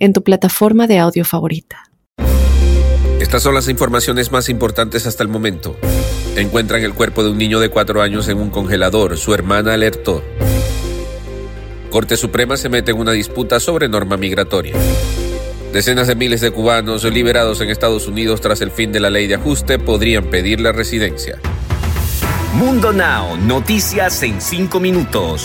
en tu plataforma de audio favorita. Estas son las informaciones más importantes hasta el momento. Encuentran el cuerpo de un niño de cuatro años en un congelador. Su hermana alertó. Corte Suprema se mete en una disputa sobre norma migratoria. Decenas de miles de cubanos liberados en Estados Unidos tras el fin de la ley de ajuste podrían pedir la residencia. Mundo Now, noticias en cinco minutos.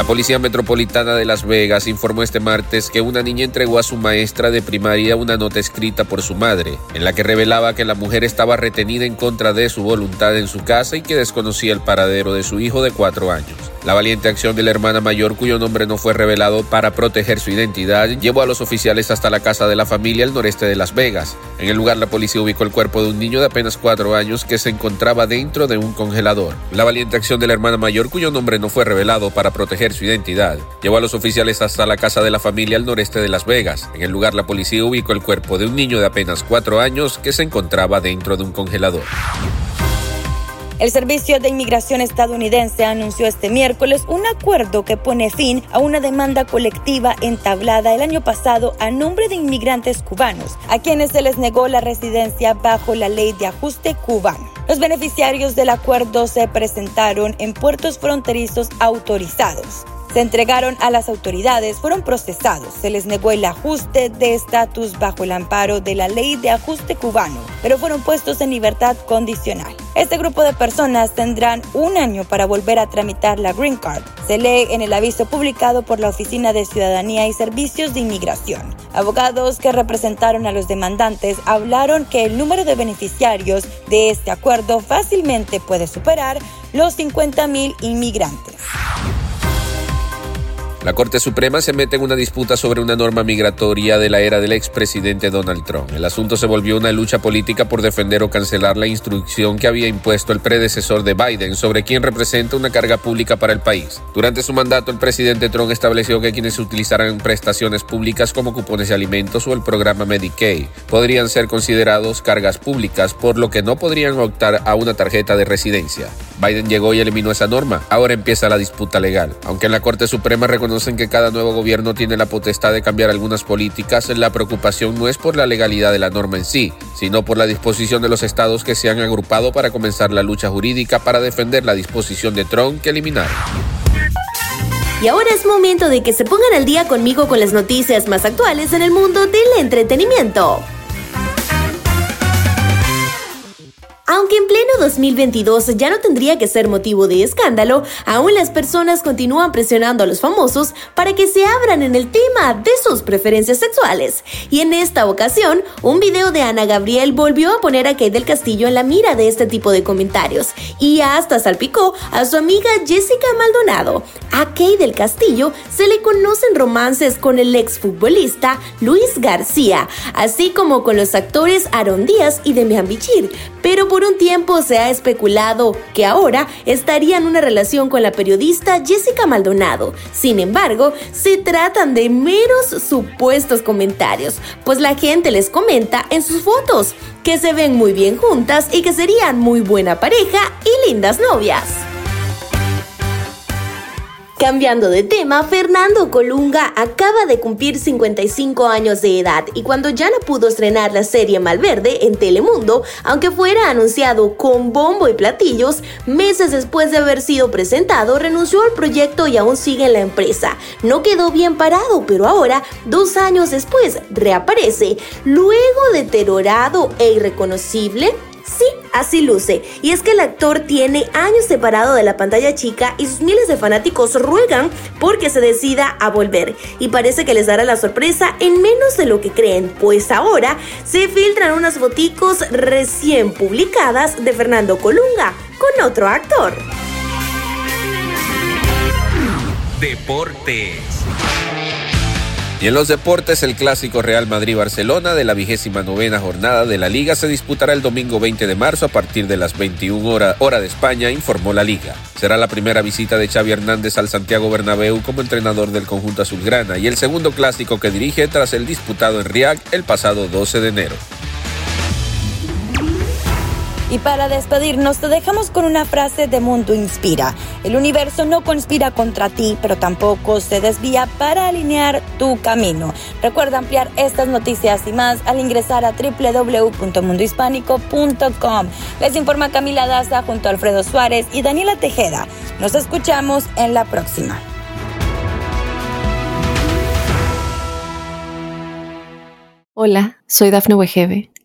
La Policía Metropolitana de Las Vegas informó este martes que una niña entregó a su maestra de primaria una nota escrita por su madre, en la que revelaba que la mujer estaba retenida en contra de su voluntad en su casa y que desconocía el paradero de su hijo de cuatro años. La valiente acción de la hermana mayor, cuyo nombre no fue revelado para proteger su identidad, llevó a los oficiales hasta la casa de la familia al noreste de Las Vegas. En el lugar, la policía ubicó el cuerpo de un niño de apenas cuatro años que se encontraba dentro de un congelador. La valiente acción de la hermana mayor, cuyo nombre no fue revelado para proteger su identidad, llevó a los oficiales hasta la casa de la familia al noreste de Las Vegas. En el lugar, la policía ubicó el cuerpo de un niño de apenas cuatro años que se encontraba dentro de un congelador. El Servicio de Inmigración estadounidense anunció este miércoles un acuerdo que pone fin a una demanda colectiva entablada el año pasado a nombre de inmigrantes cubanos, a quienes se les negó la residencia bajo la ley de ajuste cubano. Los beneficiarios del acuerdo se presentaron en puertos fronterizos autorizados se entregaron a las autoridades, fueron procesados. Se les negó el ajuste de estatus bajo el amparo de la ley de ajuste cubano, pero fueron puestos en libertad condicional. Este grupo de personas tendrán un año para volver a tramitar la Green Card. Se lee en el aviso publicado por la Oficina de Ciudadanía y Servicios de Inmigración. Abogados que representaron a los demandantes hablaron que el número de beneficiarios de este acuerdo fácilmente puede superar los 50.000 inmigrantes. La Corte Suprema se mete en una disputa sobre una norma migratoria de la era del expresidente Donald Trump. El asunto se volvió una lucha política por defender o cancelar la instrucción que había impuesto el predecesor de Biden sobre quién representa una carga pública para el país. Durante su mandato, el presidente Trump estableció que quienes utilizaran prestaciones públicas como cupones de alimentos o el programa Medicaid podrían ser considerados cargas públicas, por lo que no podrían optar a una tarjeta de residencia. Biden llegó y eliminó esa norma. Ahora empieza la disputa legal. Aunque en la Corte Suprema reconocen que cada nuevo gobierno tiene la potestad de cambiar algunas políticas, la preocupación no es por la legalidad de la norma en sí, sino por la disposición de los estados que se han agrupado para comenzar la lucha jurídica para defender la disposición de Trump que eliminaron. Y ahora es momento de que se pongan al día conmigo con las noticias más actuales en el mundo del entretenimiento. Aunque en pleno 2022 ya no tendría que ser motivo de escándalo, aún las personas continúan presionando a los famosos para que se abran en el tema de sus preferencias sexuales. Y en esta ocasión, un video de Ana Gabriel volvió a poner a Kate del Castillo en la mira de este tipo de comentarios y hasta salpicó a su amiga Jessica Maldonado. A Kate del Castillo se le conocen romances con el exfutbolista Luis García, así como con los actores Aaron Díaz y Demian Bichir, pero por un tiempo se ha especulado que ahora estaría en una relación con la periodista Jessica Maldonado. Sin embargo, se tratan de meros supuestos comentarios, pues la gente les comenta en sus fotos que se ven muy bien juntas y que serían muy buena pareja y lindas novias. Cambiando de tema, Fernando Colunga acaba de cumplir 55 años de edad y cuando ya no pudo estrenar la serie Malverde en Telemundo, aunque fuera anunciado con bombo y platillos, meses después de haber sido presentado, renunció al proyecto y aún sigue en la empresa. No quedó bien parado, pero ahora, dos años después, reaparece. Luego deteriorado e irreconocible, Sí, así luce. Y es que el actor tiene años separado de la pantalla chica y sus miles de fanáticos ruegan porque se decida a volver. Y parece que les dará la sorpresa en menos de lo que creen, pues ahora se filtran unas foticos recién publicadas de Fernando Colunga con otro actor. Deportes. Y en los deportes, el clásico Real Madrid-Barcelona de la vigésima novena jornada de la Liga se disputará el domingo 20 de marzo a partir de las 21 horas hora de España, informó la Liga. Será la primera visita de Xavi Hernández al Santiago Bernabéu como entrenador del conjunto azulgrana y el segundo clásico que dirige tras el disputado en Riad el pasado 12 de enero. Y para despedirnos te dejamos con una frase de Mundo Inspira. El universo no conspira contra ti, pero tampoco se desvía para alinear tu camino. Recuerda ampliar estas noticias y más al ingresar a www.mundohispánico.com. Les informa Camila Daza junto a Alfredo Suárez y Daniela Tejeda. Nos escuchamos en la próxima. Hola, soy Dafne Wegebe